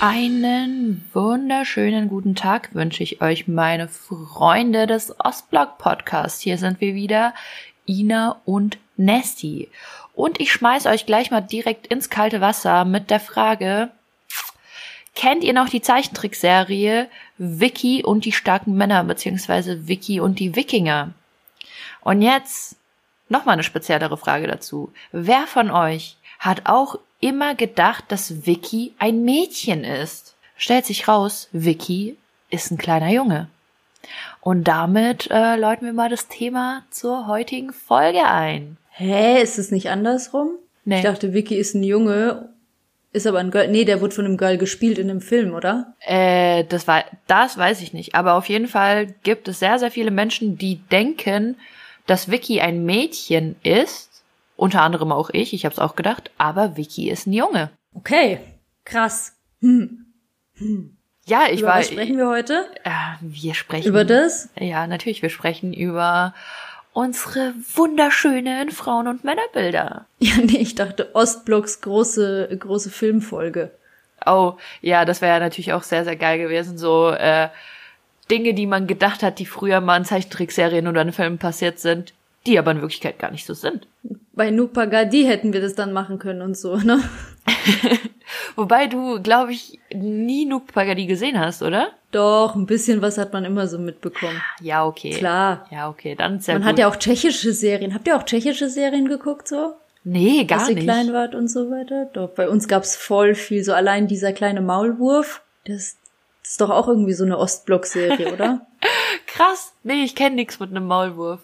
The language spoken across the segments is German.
Einen wunderschönen guten Tag wünsche ich euch, meine Freunde des Ostblock Podcasts. Hier sind wir wieder, Ina und Nesty. Und ich schmeiß euch gleich mal direkt ins kalte Wasser mit der Frage, kennt ihr noch die Zeichentrickserie Vicky und die starken Männer, beziehungsweise Vicky und die Wikinger? Und jetzt nochmal eine speziellere Frage dazu. Wer von euch hat auch immer gedacht, dass Vicky ein Mädchen ist. Stellt sich raus, Vicky ist ein kleiner Junge. Und damit äh, läuten wir mal das Thema zur heutigen Folge ein. Hä, ist es nicht andersrum? Nee. Ich dachte, Vicky ist ein Junge, ist aber ein Girl. Nee, der wurde von einem Girl gespielt in einem Film, oder? Äh, das war, das weiß ich nicht. Aber auf jeden Fall gibt es sehr, sehr viele Menschen, die denken, dass Vicky ein Mädchen ist unter anderem auch ich, ich habe es auch gedacht, aber Vicky ist ein Junge. Okay, krass. Hm. Hm. Ja, ich über war. Was sprechen wir heute? Äh, wir sprechen über das. Ja, natürlich. Wir sprechen über unsere wunderschönen Frauen- und Männerbilder. Ja, nee, ich dachte Ostblocks große große Filmfolge. Oh, ja, das wäre ja natürlich auch sehr sehr geil gewesen. So äh, Dinge, die man gedacht hat, die früher mal in Zeichentrickserien oder in Filmen passiert sind, die aber in Wirklichkeit gar nicht so sind. Bei Nupagadi hätten wir das dann machen können und so, ne? Wobei du, glaube ich, nie Nupagadi gesehen hast, oder? Doch, ein bisschen was hat man immer so mitbekommen. Ja, okay. Klar. Ja, okay, dann sehr Man gut. hat ja auch tschechische Serien. Habt ihr auch tschechische Serien geguckt so? Nee, gar Als ihr nicht. klein wart und so weiter? Doch, bei uns gab's voll viel. So allein dieser kleine Maulwurf, das, das ist doch auch irgendwie so eine Ostblock-Serie, oder? Krass. Nee, ich kenne nix mit einem Maulwurf.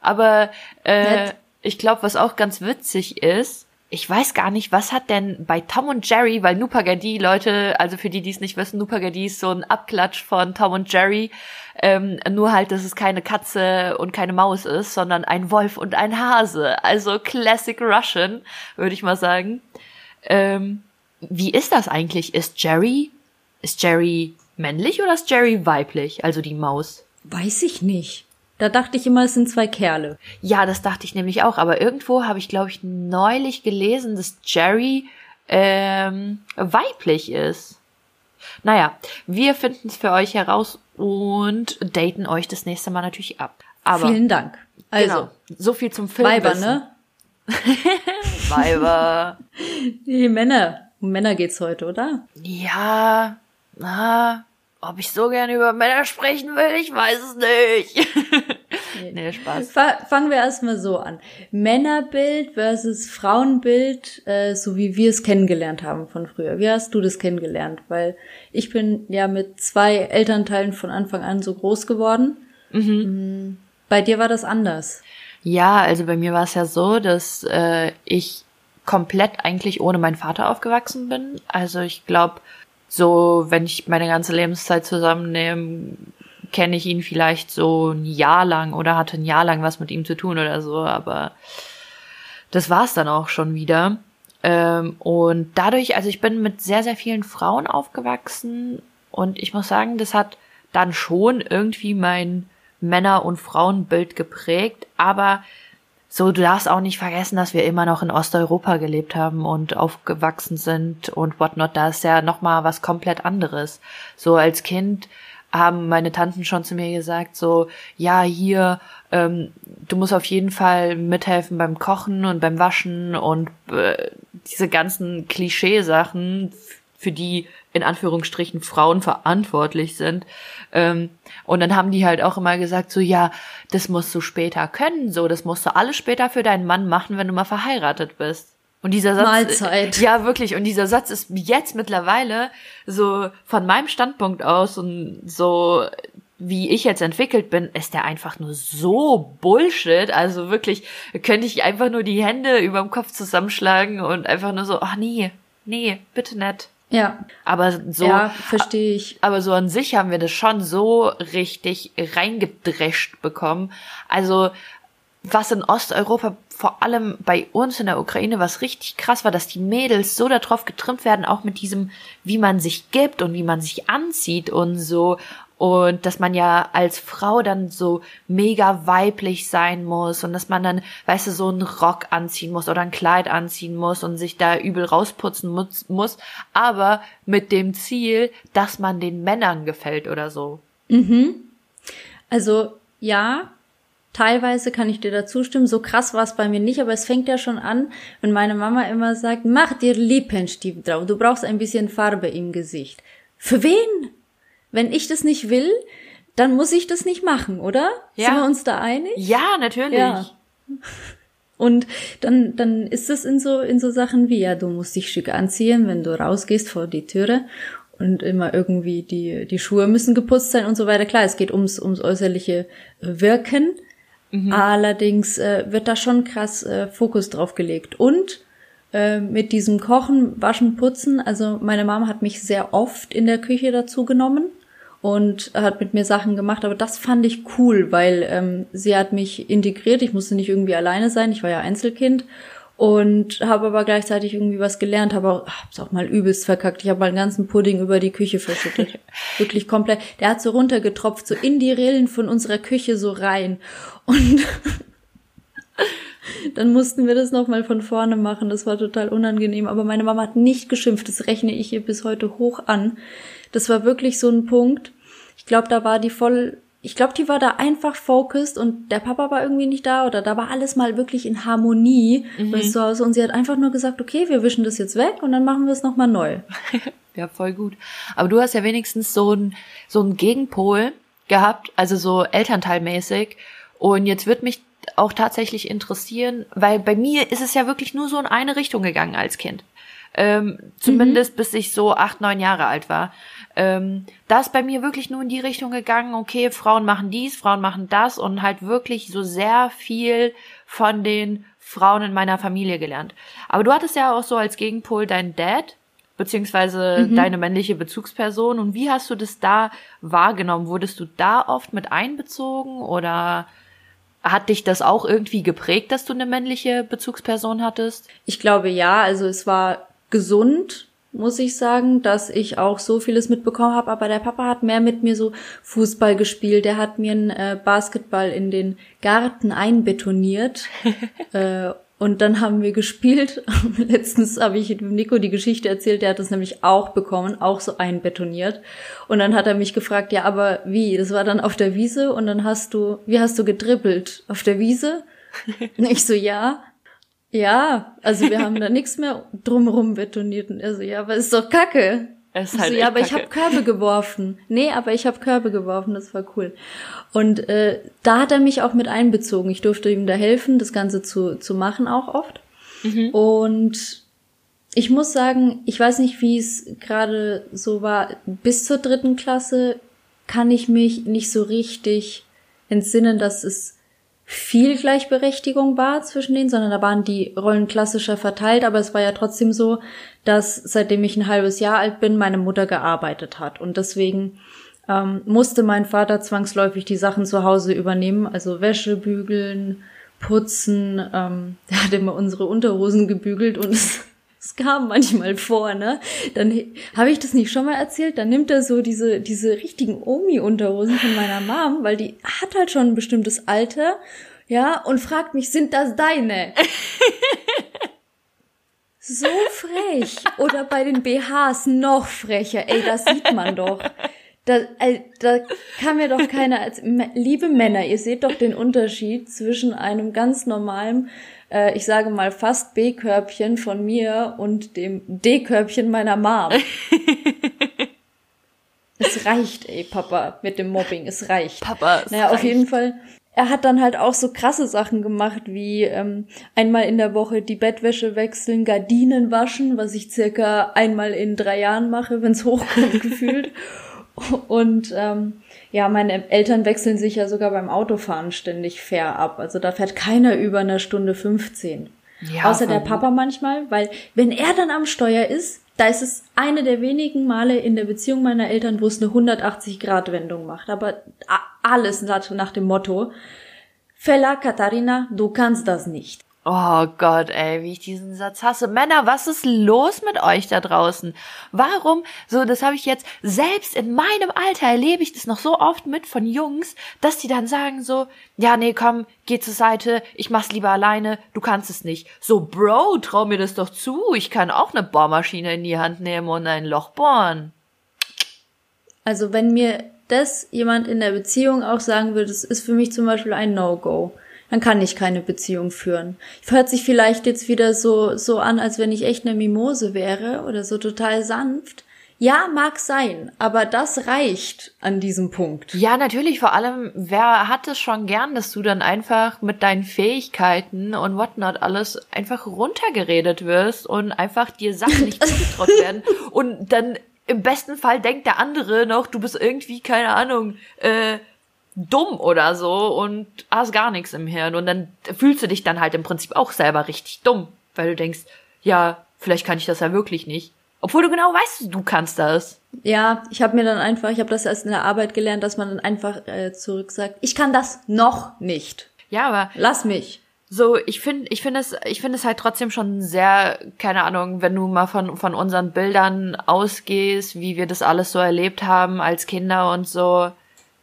Aber äh, Nett. ich glaube, was auch ganz witzig ist, ich weiß gar nicht, was hat denn bei Tom und Jerry, weil Nupagadi, Leute, also für die, die es nicht wissen, Nupagadi ist so ein Abklatsch von Tom und Jerry, ähm, nur halt, dass es keine Katze und keine Maus ist, sondern ein Wolf und ein Hase. Also Classic Russian, würde ich mal sagen. Ähm, wie ist das eigentlich? Ist Jerry, ist Jerry männlich oder ist Jerry weiblich, also die Maus? Weiß ich nicht. Da dachte ich immer, es sind zwei Kerle. Ja, das dachte ich nämlich auch. Aber irgendwo habe ich, glaube ich, neulich gelesen, dass Jerry ähm, weiblich ist. Naja, wir finden es für euch heraus und daten euch das nächste Mal natürlich ab. Aber Vielen Dank. Also, genau, so viel zum Film. Weiber, ne? Weiber. Die Männer. Um Männer geht's heute, oder? Ja, na, ob ich so gerne über Männer sprechen will, ich weiß es nicht. nee, Spaß. Fa fangen wir erstmal so an. Männerbild versus Frauenbild, äh, so wie wir es kennengelernt haben von früher. Wie hast du das kennengelernt? Weil ich bin ja mit zwei Elternteilen von Anfang an so groß geworden. Mhm. Bei dir war das anders. Ja, also bei mir war es ja so, dass äh, ich komplett eigentlich ohne meinen Vater aufgewachsen bin. Also ich glaube, so wenn ich meine ganze Lebenszeit zusammennehme, kenne ich ihn vielleicht so ein Jahr lang oder hatte ein Jahr lang was mit ihm zu tun oder so, aber das war's dann auch schon wieder. Ähm, und dadurch, also ich bin mit sehr, sehr vielen Frauen aufgewachsen und ich muss sagen, das hat dann schon irgendwie mein Männer- und Frauenbild geprägt, aber so, du darfst auch nicht vergessen, dass wir immer noch in Osteuropa gelebt haben und aufgewachsen sind und whatnot. Da ist ja nochmal was komplett anderes. So als Kind haben meine Tanten schon zu mir gesagt, so, ja, hier, ähm, du musst auf jeden Fall mithelfen beim Kochen und beim Waschen und äh, diese ganzen Klischeesachen, für die in Anführungsstrichen Frauen verantwortlich sind. Ähm, und dann haben die halt auch immer gesagt, so ja, das musst du später können, so, das musst du alles später für deinen Mann machen, wenn du mal verheiratet bist. Und dieser Satz, Mahlzeit. ja wirklich, und dieser Satz ist jetzt mittlerweile so von meinem Standpunkt aus und so wie ich jetzt entwickelt bin, ist der einfach nur so Bullshit. Also wirklich, könnte ich einfach nur die Hände überm Kopf zusammenschlagen und einfach nur so, ach nee, nee, bitte nicht. Ja. Aber so, ja, verstehe ich. aber so an sich haben wir das schon so richtig reingedrescht bekommen. Also was in Osteuropa, vor allem bei uns in der Ukraine, was richtig krass war, dass die Mädels so darauf getrimmt werden, auch mit diesem, wie man sich gibt und wie man sich anzieht und so. Und dass man ja als Frau dann so mega weiblich sein muss und dass man dann, weißt du, so einen Rock anziehen muss oder ein Kleid anziehen muss und sich da übel rausputzen muss, aber mit dem Ziel, dass man den Männern gefällt oder so. Mhm. Also ja, Teilweise kann ich dir da zustimmen. So krass war es bei mir nicht, aber es fängt ja schon an, wenn meine Mama immer sagt, mach dir Lippenstift drauf. Du brauchst ein bisschen Farbe im Gesicht. Für wen? Wenn ich das nicht will, dann muss ich das nicht machen, oder? Ja. Sind wir uns da einig? Ja, natürlich. Ja. Und dann, dann ist es in so, in so Sachen wie, ja, du musst dich schick anziehen, wenn du rausgehst vor die Türe und immer irgendwie die, die Schuhe müssen geputzt sein und so weiter. Klar, es geht ums, ums äußerliche Wirken. Mhm. Allerdings äh, wird da schon krass äh, Fokus drauf gelegt. Und äh, mit diesem Kochen, Waschen, Putzen, also meine Mama hat mich sehr oft in der Küche dazu genommen und hat mit mir Sachen gemacht, aber das fand ich cool, weil ähm, sie hat mich integriert, ich musste nicht irgendwie alleine sein, ich war ja Einzelkind und habe aber gleichzeitig irgendwie was gelernt, habe auch, hab's auch mal übelst verkackt. Ich habe mal einen ganzen Pudding über die Küche verschüttet. Wirklich komplett. Der hat so runtergetropft, so in die Rillen von unserer Küche so rein. Und dann mussten wir das nochmal von vorne machen. Das war total unangenehm. Aber meine Mama hat nicht geschimpft. Das rechne ich ihr bis heute hoch an. Das war wirklich so ein Punkt. Ich glaube, da war die voll ich glaube, die war da einfach focused und der Papa war irgendwie nicht da oder da war alles mal wirklich in Harmonie mhm. und zu Hause und sie hat einfach nur gesagt, okay, wir wischen das jetzt weg und dann machen wir es nochmal neu. ja, voll gut. Aber du hast ja wenigstens so ein so ein Gegenpol gehabt, also so Elternteilmäßig und jetzt wird mich auch tatsächlich interessieren, weil bei mir ist es ja wirklich nur so in eine Richtung gegangen als Kind. Ähm, zumindest mhm. bis ich so acht, neun Jahre alt war. Ähm, da ist bei mir wirklich nur in die Richtung gegangen, okay, Frauen machen dies, Frauen machen das und halt wirklich so sehr viel von den Frauen in meiner Familie gelernt. Aber du hattest ja auch so als Gegenpol deinen Dad, beziehungsweise mhm. deine männliche Bezugsperson. Und wie hast du das da wahrgenommen? Wurdest du da oft mit einbezogen oder hat dich das auch irgendwie geprägt, dass du eine männliche Bezugsperson hattest? Ich glaube ja, also es war gesund, muss ich sagen, dass ich auch so vieles mitbekommen habe. Aber der Papa hat mehr mit mir so Fußball gespielt. Der hat mir einen äh, Basketball in den Garten einbetoniert. äh, und dann haben wir gespielt. Letztens habe ich Nico die Geschichte erzählt, der hat das nämlich auch bekommen, auch so einbetoniert. Und dann hat er mich gefragt, ja, aber wie? Das war dann auf der Wiese und dann hast du, wie hast du gedribbelt? Auf der Wiese? Und ich so, ja. Ja, also wir haben da nichts mehr drumherum betoniert. Und er so, ja, aber ist doch kacke. Es ist halt so, ja, aber kacke. ich habe Körbe geworfen. Nee, aber ich habe Körbe geworfen, das war cool. Und äh, da hat er mich auch mit einbezogen. Ich durfte ihm da helfen, das Ganze zu, zu machen auch oft. Mhm. Und ich muss sagen, ich weiß nicht, wie es gerade so war. Bis zur dritten Klasse kann ich mich nicht so richtig entsinnen, dass es viel Gleichberechtigung war zwischen denen, sondern da waren die Rollen klassischer verteilt, aber es war ja trotzdem so, dass seitdem ich ein halbes Jahr alt bin, meine Mutter gearbeitet hat. Und deswegen ähm, musste mein Vater zwangsläufig die Sachen zu Hause übernehmen, also Wäsche bügeln, putzen, ähm, der hat immer unsere Unterhosen gebügelt und es es kam manchmal vor, ne? Dann habe ich das nicht schon mal erzählt. Dann nimmt er so diese diese richtigen Omi-Unterhosen von meiner Mom, weil die hat halt schon ein bestimmtes Alter, ja, und fragt mich, sind das deine? so frech. Oder bei den BHs noch frecher. Ey, das sieht man doch. Da, äh, da kann mir doch keiner als liebe Männer, ihr seht doch den Unterschied zwischen einem ganz normalen äh, ich sage mal, fast B-Körbchen von mir und dem D-Körbchen meiner Mom. es reicht, ey, Papa, mit dem Mobbing, es reicht. Papa, es Naja, reicht. auf jeden Fall. Er hat dann halt auch so krasse Sachen gemacht, wie ähm, einmal in der Woche die Bettwäsche wechseln, Gardinen waschen, was ich circa einmal in drei Jahren mache, wenn's hochkommt gefühlt. Und ähm, ja, meine Eltern wechseln sich ja sogar beim Autofahren ständig fair ab. Also da fährt keiner über eine Stunde 15. Ja, Außer der Papa manchmal, weil wenn er dann am Steuer ist, da ist es eine der wenigen Male in der Beziehung meiner Eltern, wo es eine 180-Grad-Wendung macht. Aber alles nach dem Motto, Fela Katharina, du kannst das nicht. Oh Gott, ey, wie ich diesen Satz hasse. Männer, was ist los mit euch da draußen? Warum? So, das habe ich jetzt selbst in meinem Alter erlebe ich das noch so oft mit von Jungs, dass die dann sagen so, ja, nee, komm, geh zur Seite, ich mach's lieber alleine, du kannst es nicht. So, Bro, trau mir das doch zu, ich kann auch eine Bohrmaschine in die Hand nehmen und ein Loch bohren. Also, wenn mir das jemand in der Beziehung auch sagen würde, das ist für mich zum Beispiel ein No-Go dann kann ich keine Beziehung führen. Hört sich vielleicht jetzt wieder so, so an, als wenn ich echt eine Mimose wäre oder so total sanft. Ja, mag sein, aber das reicht an diesem Punkt. Ja, natürlich, vor allem, wer hat es schon gern, dass du dann einfach mit deinen Fähigkeiten und whatnot alles einfach runtergeredet wirst und einfach dir Sachen nicht zugetraut werden und dann im besten Fall denkt der andere noch, du bist irgendwie, keine Ahnung, äh, dumm oder so und hast gar nichts im Hirn. Und dann fühlst du dich dann halt im Prinzip auch selber richtig dumm, weil du denkst, ja, vielleicht kann ich das ja wirklich nicht. Obwohl du genau weißt, du kannst das. Ja, ich habe mir dann einfach, ich habe das erst in der Arbeit gelernt, dass man dann einfach äh, zurück sagt, ich kann das noch nicht. Ja, aber lass mich. So, ich finde, ich finde es, ich finde es halt trotzdem schon sehr, keine Ahnung, wenn du mal von von unseren Bildern ausgehst, wie wir das alles so erlebt haben als Kinder und so.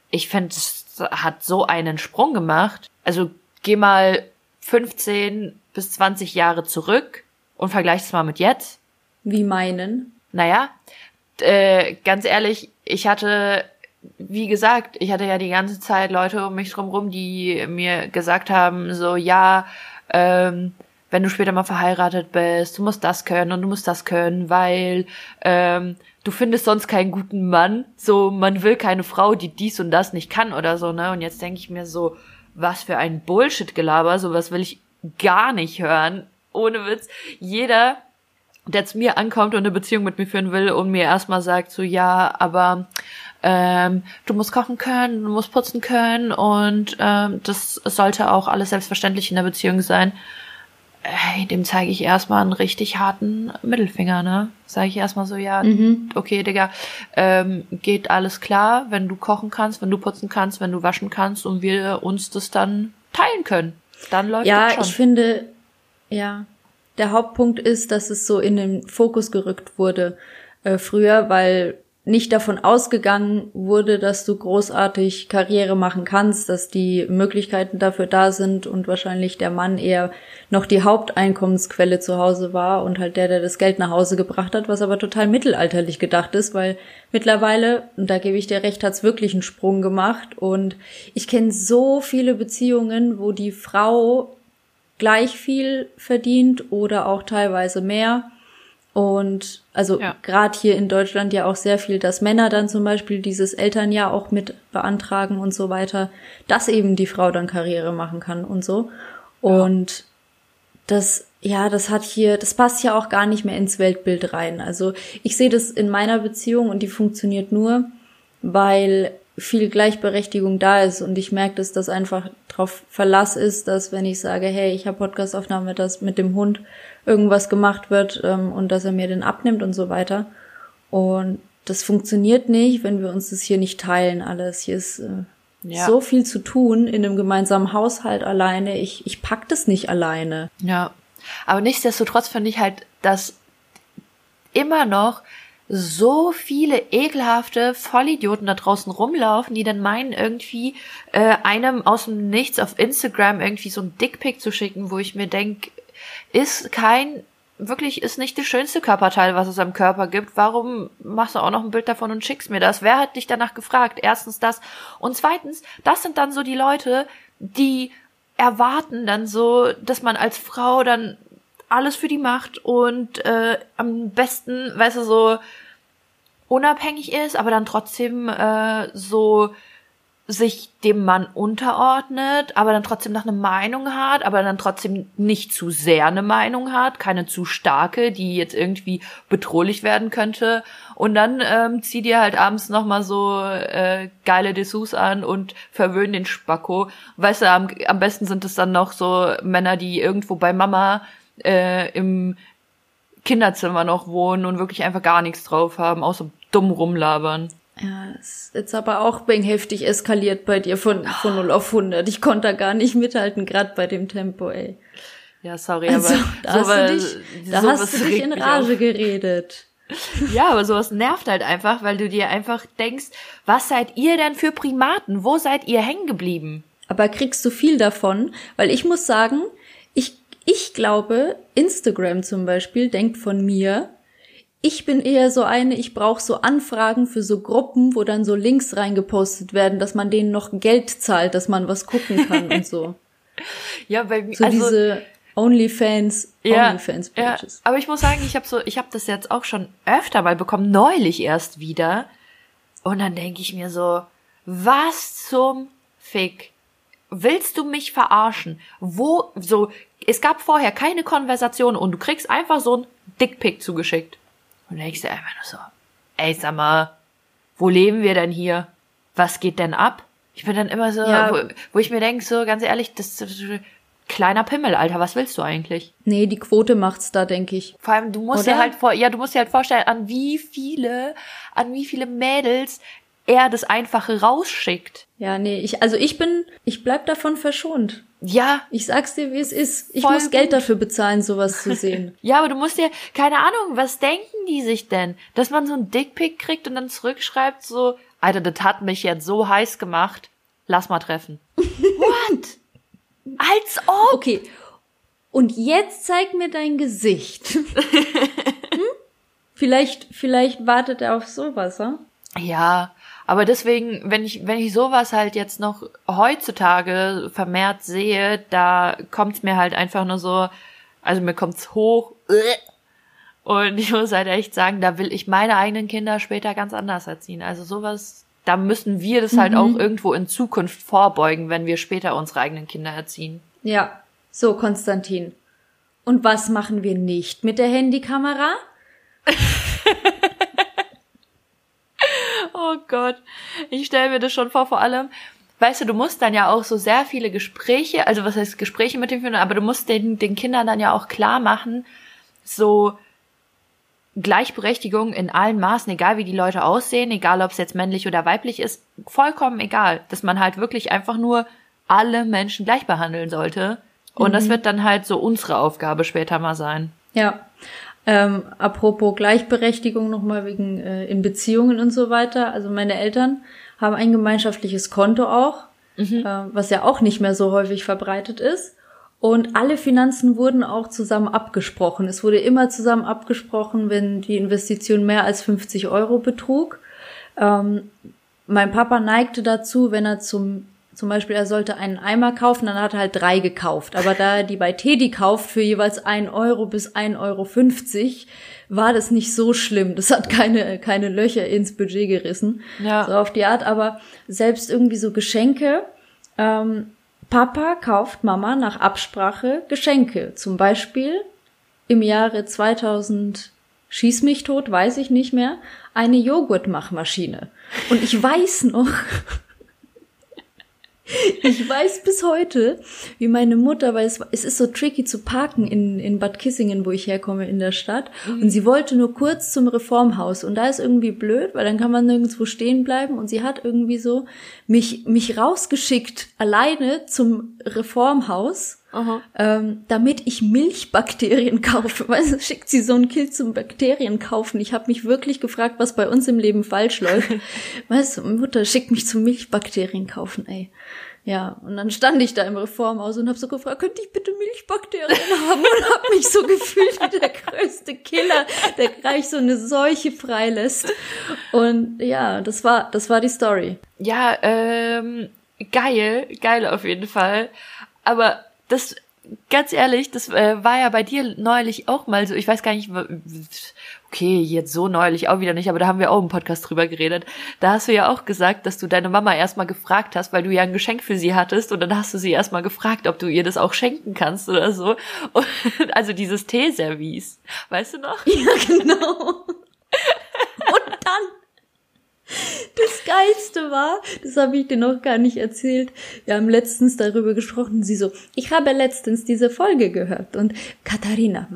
Ich finde, es hat so einen Sprung gemacht. Also geh mal 15 bis 20 Jahre zurück und vergleich es mal mit jetzt. Wie meinen? Naja, äh, ganz ehrlich, ich hatte, wie gesagt, ich hatte ja die ganze Zeit Leute um mich drumherum, die mir gesagt haben, so, ja, ähm, wenn du später mal verheiratet bist, du musst das können und du musst das können, weil ähm, du findest sonst keinen guten Mann. So, man will keine Frau, die dies und das nicht kann oder so, ne? Und jetzt denke ich mir so, was für ein Bullshit-Gelaber, sowas will ich gar nicht hören. Ohne Witz. Jeder, der zu mir ankommt und eine Beziehung mit mir führen will und mir erstmal sagt, so, ja, aber ähm, du musst kochen können, du musst putzen können und ähm, das sollte auch alles selbstverständlich in der Beziehung sein hey, dem zeige ich erstmal einen richtig harten Mittelfinger, ne? Sage ich erstmal so, ja, mhm. okay, Digga, ähm, geht alles klar, wenn du kochen kannst, wenn du putzen kannst, wenn du waschen kannst und wir uns das dann teilen können. Dann läuft ja, das schon. Ja, ich finde, ja, der Hauptpunkt ist, dass es so in den Fokus gerückt wurde äh, früher, weil nicht davon ausgegangen wurde, dass du großartig Karriere machen kannst, dass die Möglichkeiten dafür da sind und wahrscheinlich der Mann eher noch die Haupteinkommensquelle zu Hause war und halt der, der das Geld nach Hause gebracht hat, was aber total mittelalterlich gedacht ist, weil mittlerweile, und da gebe ich dir recht, hat's wirklich einen Sprung gemacht. Und ich kenne so viele Beziehungen, wo die Frau gleich viel verdient oder auch teilweise mehr und also ja. gerade hier in Deutschland ja auch sehr viel, dass Männer dann zum Beispiel dieses Elternjahr auch mit beantragen und so weiter, dass eben die Frau dann Karriere machen kann und so. Und ja. das, ja, das hat hier, das passt ja auch gar nicht mehr ins Weltbild rein. Also ich sehe das in meiner Beziehung und die funktioniert nur, weil viel Gleichberechtigung da ist und ich merke, dass das einfach drauf Verlass ist, dass wenn ich sage, hey, ich habe Podcastaufnahme das mit dem Hund irgendwas gemacht wird ähm, und dass er mir den abnimmt und so weiter. Und das funktioniert nicht, wenn wir uns das hier nicht teilen alles. Hier ist äh, ja. so viel zu tun in einem gemeinsamen Haushalt alleine. Ich, ich pack das nicht alleine. Ja. Aber nichtsdestotrotz finde ich halt, dass immer noch so viele ekelhafte Vollidioten da draußen rumlaufen, die dann meinen, irgendwie äh, einem aus dem Nichts auf Instagram irgendwie so ein Dickpick zu schicken, wo ich mir denk, ist kein, wirklich ist nicht das schönste Körperteil, was es am Körper gibt. Warum machst du auch noch ein Bild davon und schickst mir das? Wer hat dich danach gefragt? Erstens das. Und zweitens, das sind dann so die Leute, die erwarten dann so, dass man als Frau dann alles für die macht und äh, am besten, weißt du, so unabhängig ist, aber dann trotzdem äh, so sich dem Mann unterordnet, aber dann trotzdem noch eine Meinung hat, aber dann trotzdem nicht zu sehr eine Meinung hat, keine zu starke, die jetzt irgendwie bedrohlich werden könnte. Und dann ähm, zieh dir halt abends nochmal so äh, geile Dessous an und verwöhn den Spacko. Weißt du, am, am besten sind es dann noch so Männer, die irgendwo bei Mama äh, im Kinderzimmer noch wohnen und wirklich einfach gar nichts drauf haben, außer dumm rumlabern. Ja, ist jetzt aber auch heftig eskaliert bei dir von, von 0 auf 100. Ich konnte da gar nicht mithalten, gerade bei dem Tempo, ey. Ja, sorry, Also, aber da hast sowas- du dich, da hast du dich in Rage geredet. Ja, aber sowas nervt halt einfach, weil du dir einfach denkst, was seid ihr denn für Primaten? Wo seid ihr hängen geblieben? Aber kriegst du viel davon? Weil ich muss sagen, ich, ich glaube, Instagram zum Beispiel denkt von mir, ich bin eher so eine, ich brauche so Anfragen für so Gruppen, wo dann so Links reingepostet werden, dass man denen noch Geld zahlt, dass man was gucken kann und so. Ja, weil So also, diese OnlyFans, ja, OnlyFans ja, Pages. aber ich muss sagen, ich habe so, ich habe das jetzt auch schon öfter mal bekommen, neulich erst wieder. Und dann denke ich mir so, was zum Fick? Willst du mich verarschen? Wo, so, es gab vorher keine Konversation und du kriegst einfach so ein Dickpick zugeschickt. Und denkst dir einfach nur so, ey, sag mal, wo leben wir denn hier? Was geht denn ab? Ich bin dann immer so, Ja. wo, wo ich mir denke, so ganz ehrlich, das, das kleiner Pimmel, Alter, was willst du eigentlich? Nee, die Quote macht's da, denke ich. Vor allem, du musst Oder? dir halt vor, ja, du musst dir halt vorstellen, an wie viele, an wie viele Mädels er das Einfache rausschickt. Ja, nee, ich, also ich bin, ich bleib davon verschont. Ja, Ich sag's dir, wie es ist. Ich muss Geld gut. dafür bezahlen, sowas zu sehen. ja, aber du musst dir, keine Ahnung, was denken die sich denn? Dass man so ein Dickpick kriegt und dann zurückschreibt so, Alter, das hat mich jetzt so heiß gemacht, lass mal treffen. What? Als ob! Okay. Und jetzt zeig mir dein Gesicht. hm? Vielleicht, vielleicht wartet er auf sowas, hm? Ja, aber deswegen, wenn ich, wenn ich sowas halt jetzt noch heutzutage vermehrt sehe, da kommt's mir halt einfach nur so, also mir kommt's hoch. Und ich muss halt echt sagen, da will ich meine eigenen Kinder später ganz anders erziehen. Also sowas, da müssen wir das halt auch irgendwo in Zukunft vorbeugen, wenn wir später unsere eigenen Kinder erziehen. Ja. So, Konstantin. Und was machen wir nicht mit der Handykamera? Oh Gott, ich stelle mir das schon vor, vor allem, weißt du, du musst dann ja auch so sehr viele Gespräche, also was heißt Gespräche mit den Kindern, aber du musst den, den Kindern dann ja auch klar machen, so Gleichberechtigung in allen Maßen, egal wie die Leute aussehen, egal ob es jetzt männlich oder weiblich ist, vollkommen egal, dass man halt wirklich einfach nur alle Menschen gleich behandeln sollte. Und das wird dann halt so unsere Aufgabe später mal sein. Ja. Ähm, apropos Gleichberechtigung nochmal wegen äh, in Beziehungen und so weiter. Also meine Eltern haben ein gemeinschaftliches Konto auch, äh, was ja auch nicht mehr so häufig verbreitet ist. Und alle Finanzen wurden auch zusammen abgesprochen. Es wurde immer zusammen abgesprochen, wenn die Investition mehr als 50 Euro betrug. Ähm, mein Papa neigte dazu, wenn er zum zum Beispiel, er sollte einen Eimer kaufen, dann hat er halt drei gekauft. Aber da er die bei Teddy kauft für jeweils ein Euro bis ein Euro, fünfzig, war das nicht so schlimm. Das hat keine, keine Löcher ins Budget gerissen. Ja. So auf die Art. Aber selbst irgendwie so Geschenke, ähm, Papa kauft Mama nach Absprache Geschenke. Zum Beispiel im Jahre 2000 schieß mich tot, weiß ich nicht mehr, eine Joghurtmachmaschine. Und ich weiß noch, ich weiß bis heute, wie meine Mutter, weil es, es ist so tricky zu parken in, in Bad Kissingen, wo ich herkomme in der Stadt. Und sie wollte nur kurz zum Reformhaus. Und da ist irgendwie blöd, weil dann kann man nirgendwo stehen bleiben. Und sie hat irgendwie so mich, mich rausgeschickt, alleine zum Reformhaus, ähm, damit ich Milchbakterien kaufe. Weißt du, schickt sie so ein Kind zum Bakterien kaufen. Ich habe mich wirklich gefragt, was bei uns im Leben falsch läuft. weißt du, Mutter schickt mich zum Milchbakterien kaufen, ey. Ja, und dann stand ich da im Reformhaus und habe so gefragt, könnte ich bitte Milchbakterien haben? Und habe mich so gefühlt wie der größte Killer, der gleich so eine Seuche freilässt. Und ja, das war, das war die Story. Ja, ähm, geil, geil auf jeden Fall. Aber das, ganz ehrlich, das äh, war ja bei dir neulich auch mal so, ich weiß gar nicht, okay, jetzt so neulich auch wieder nicht, aber da haben wir auch im Podcast drüber geredet. Da hast du ja auch gesagt, dass du deine Mama erstmal gefragt hast, weil du ja ein Geschenk für sie hattest und dann hast du sie erstmal gefragt, ob du ihr das auch schenken kannst oder so. Und, also dieses Teeservice, weißt du noch? Ja, genau. Und dann, das Geilste war, das habe ich dir noch gar nicht erzählt, wir haben letztens darüber gesprochen, sie so, ich habe letztens diese Folge gehört und Katharina,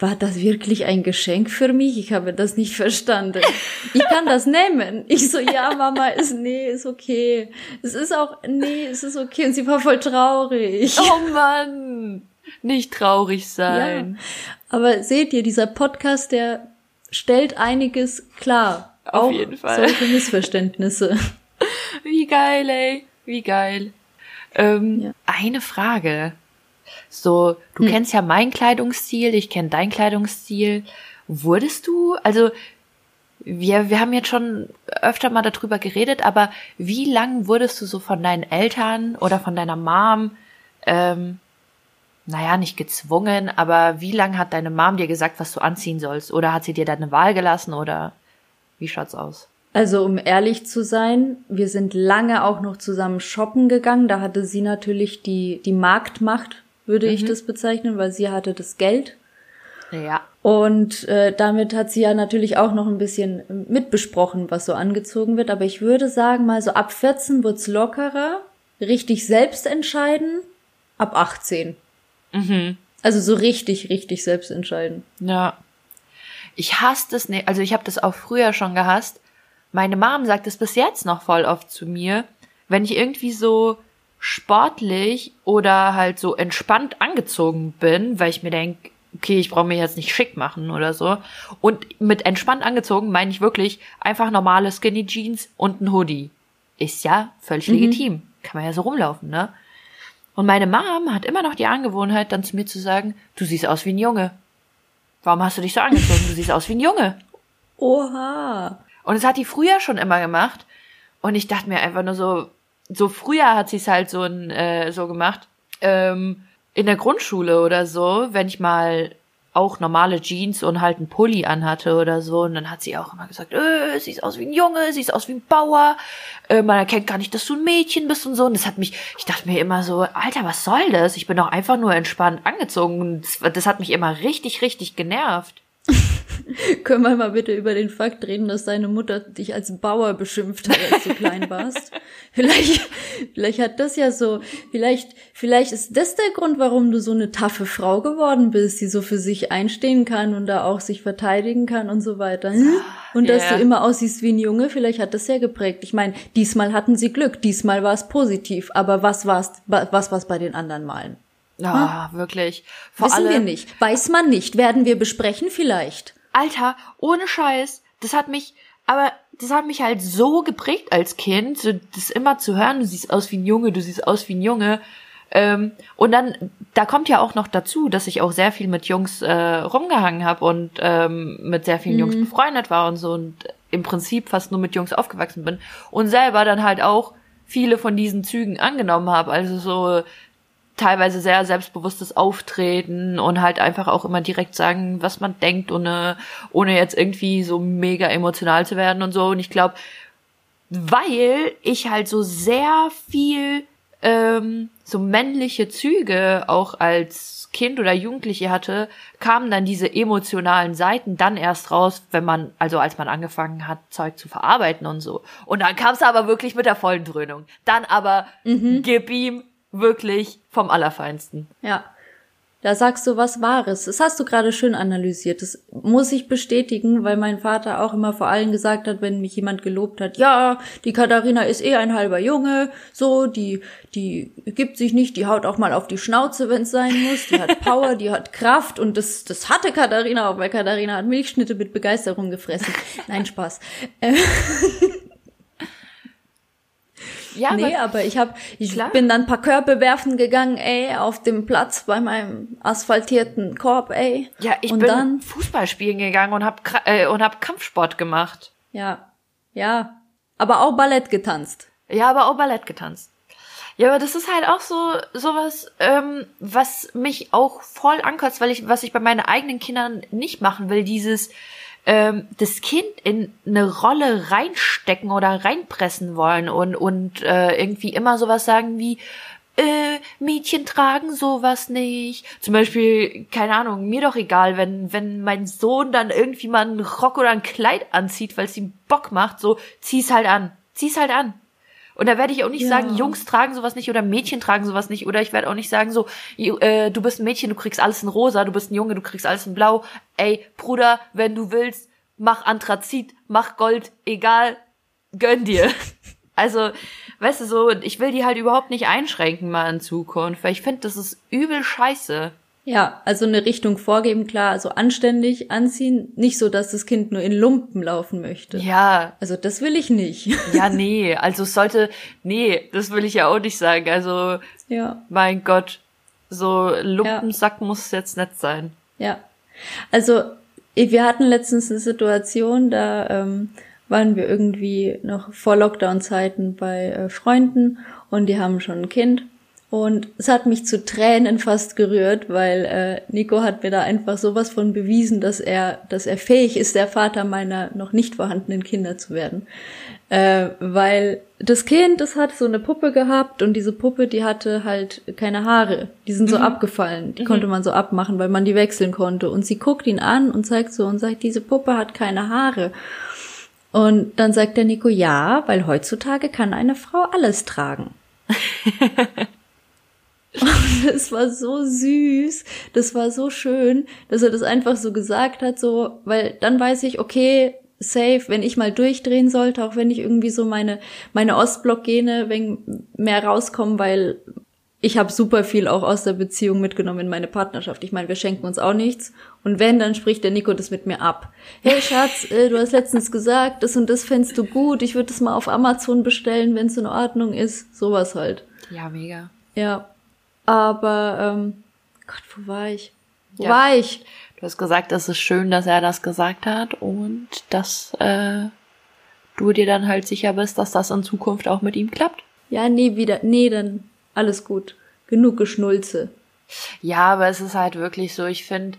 war das wirklich ein Geschenk für mich? Ich habe das nicht verstanden. Ich kann das nehmen. Ich so, ja, Mama, ist, nee, ist okay. Es ist auch, nee, es ist okay. Und sie war voll traurig. Oh Mann, nicht traurig sein. Ja. Aber seht ihr, dieser Podcast, der stellt einiges klar. Auf auch jeden Fall. Solche Missverständnisse. Wie geil, ey. Wie geil. Ähm, Ja. Eine Frage. So, du Hm. kennst ja meinen Kleidungsstil, ich kenne deinen Kleidungsstil. Wurdest du, also wir, wir haben jetzt schon öfter mal darüber geredet, aber wie lang wurdest du so von deinen Eltern oder von deiner Mom, ähm, naja, nicht gezwungen, aber wie lang hat deine Mom dir gesagt, was du anziehen sollst? Oder hat sie dir deine Wahl gelassen oder wie schaut's aus? Also um ehrlich zu sein, wir sind lange auch noch zusammen shoppen gegangen. Da hatte sie natürlich die, die Marktmacht, würde ich das bezeichnen, weil sie hatte das Geld. Ja. Und äh, damit hat sie ja natürlich auch noch ein bisschen mitbesprochen, was so angezogen wird. Aber ich würde sagen, mal so ab 14 wird's lockerer, richtig selbst entscheiden, ab 18. Mhm. Also so richtig, richtig selbst entscheiden. Ja. Ich hasse das nicht. Also ich habe das auch früher schon gehasst. Meine Mom sagt es bis jetzt noch voll oft zu mir, wenn ich irgendwie so sportlich oder halt so entspannt angezogen bin, weil ich mir denk, okay, ich brauche mir jetzt nicht schick machen oder so. Und mit entspannt angezogen meine ich wirklich einfach normale Skinny Jeans und ein Hoodie. Ist ja völlig legitim. Kann man ja so rumlaufen, ne? Und meine Mom hat immer noch die Angewohnheit, dann zu mir zu sagen, du siehst aus wie ein Junge. Warum hast du dich so angezogen? Du siehst aus wie ein Junge. Oha. Und das hat die früher schon immer gemacht. Und ich dachte mir einfach nur so, so früher hat sie es halt so, ein, äh, so gemacht. Ähm, in der Grundschule oder so, wenn ich mal auch normale Jeans und halt einen Pulli anhatte oder so. Und dann hat sie auch immer gesagt, äh, siehst aus wie ein Junge, siehst aus wie ein Bauer. Äh, man erkennt gar nicht, dass du ein Mädchen bist und so. Und das hat mich, ich dachte mir immer so, Alter, was soll das? Ich bin doch einfach nur entspannt angezogen. Das, das hat mich immer richtig, richtig genervt. Können wir mal bitte über den Fakt reden, dass deine Mutter dich als Bauer beschimpft hat, als du klein warst? Vielleicht, vielleicht hat das ja so, vielleicht, vielleicht ist das der Grund, warum du so eine taffe Frau geworden bist, die so für sich einstehen kann und da auch sich verteidigen kann und so weiter. Hm? Und dass Ja. du immer aussiehst wie ein Junge, vielleicht hat das ja geprägt. Ich meine, diesmal hatten sie Glück, diesmal war es positiv, aber was war's, was war's bei den anderen Malen? Ja, wirklich. Vor Wissen wir nicht. Weiß man nicht. Werden wir besprechen vielleicht. Alter, ohne Scheiß, das hat mich, aber das hat mich halt so geprägt als Kind, so das immer zu hören, du siehst aus wie ein Junge, du siehst aus wie ein Junge. Ähm, und dann, da kommt ja auch noch dazu, dass ich auch sehr viel mit Jungs äh, rumgehangen habe und ähm, mit sehr vielen Jungs befreundet war und so und im Prinzip fast nur mit Jungs aufgewachsen bin und selber dann halt auch viele von diesen Zügen angenommen habe. Also so teilweise sehr selbstbewusstes Auftreten und halt einfach auch immer direkt sagen, was man denkt, ohne, ohne jetzt irgendwie so mega emotional zu werden und so. Und ich glaube, weil ich halt so sehr viel ähm, so männliche Züge auch als Kind oder Jugendliche hatte, kamen dann diese emotionalen Seiten dann erst raus, wenn man, also als man angefangen hat, Zeug zu verarbeiten und so. Und dann kam es aber wirklich mit der vollen Dröhnung. Dann aber gib ihm wirklich vom Allerfeinsten. Ja. Da sagst du was Wahres. Das hast du gerade schön analysiert. Das muss ich bestätigen, weil mein Vater auch immer vor allem gesagt hat, wenn mich jemand gelobt hat, ja, die Katharina ist eh ein halber Junge, so, die, die gibt sich nicht, die haut auch mal auf die Schnauze, wenn es sein muss, die hat Power, die hat Kraft und das, das hatte Katharina auch, weil Katharina hat Milchschnitte mit Begeisterung gefressen. Nein, Spaß. Ja, Nee, aber, aber ich hab, ich Klar. bin dann ein paar Körbe werfen gegangen, ey, auf dem Platz bei meinem asphaltierten Korb, ey. ja, ich und bin dann, Fußball spielen gegangen und hab, äh, und hab Kampfsport gemacht. ja, ja, aber auch Ballett getanzt. Ja, aber auch Ballett getanzt. Ja, aber das ist halt auch so sowas, ähm, was mich auch voll ankotzt, weil ich, was ich bei meinen eigenen Kindern nicht machen will, dieses ähm, das Kind in eine Rolle reinstecken oder reinpressen wollen und und äh, irgendwie immer sowas sagen wie äh, Mädchen tragen sowas nicht. Zum Beispiel, keine Ahnung, mir doch egal, wenn, wenn mein Sohn dann irgendwie mal einen Rock oder ein Kleid anzieht, weil es ihm Bock macht, so, zieh's halt an. Zieh's halt an. Und da werde ich auch nicht Ja. sagen, Jungs tragen sowas nicht oder Mädchen tragen sowas nicht. Oder ich werde auch nicht sagen, so, äh, du bist ein Mädchen, du kriegst alles in rosa, du bist ein Junge, du kriegst alles in blau. Ey, Bruder, wenn du willst, mach Anthrazit, mach Gold, egal, gönn dir. Also, weißt du, so, ich will die halt überhaupt nicht einschränken mal in Zukunft, weil ich finde, das ist übel scheiße. Ja, also eine Richtung vorgeben, klar, also anständig anziehen, nicht so, dass das Kind nur in Lumpen laufen möchte. Ja, Also das will ich nicht. ja, nee, also es sollte, nee, das will ich ja auch nicht sagen. Also, ja, mein Gott, so Lumpensack muss es jetzt nicht sein. ja. Also wir hatten letztens eine Situation, da ähm, waren wir irgendwie noch vor Lockdown-Zeiten bei äh, Freunden und die haben schon ein Kind. Und es hat mich zu Tränen fast gerührt, weil äh, Nico hat mir da einfach sowas von bewiesen, dass er, dass er fähig ist, der Vater meiner noch nicht vorhandenen Kinder zu werden. Äh, weil das Kind, das hat so eine Puppe gehabt und diese Puppe, die hatte halt keine Haare. Die sind so abgefallen. Die konnte man so abmachen, weil man die wechseln konnte. Und sie guckt ihn an und zeigt so und sagt, diese Puppe hat keine Haare. Und dann sagt der Nico, ja, weil heutzutage kann eine Frau alles tragen. Das war so süß, das war so schön, dass er das einfach so gesagt hat, so, weil dann weiß ich, okay, safe, wenn ich mal durchdrehen sollte, auch wenn ich irgendwie so meine meine Ostblock-Gene wenn mehr rauskommen, weil ich habe super viel auch aus der Beziehung mitgenommen in meine Partnerschaft. Ich meine, wir schenken uns auch nichts. Und wenn, dann spricht der Nico das mit mir ab. Hey Schatz, äh, du hast letztens gesagt, das und das fändest du gut. Ich würde das mal auf Amazon bestellen, wenn es in Ordnung ist. Sowas halt. Ja, mega. Ja. Aber, ähm, Gott, wo war ich? Wo Ja. war ich? Du hast gesagt, es ist schön, dass er das gesagt hat und dass äh, du dir dann halt sicher bist, dass das in Zukunft auch mit ihm klappt. Ja, nee, wieder. Nee, dann alles gut. Genug Geschnulze. Ja, aber es ist halt wirklich so, ich finde,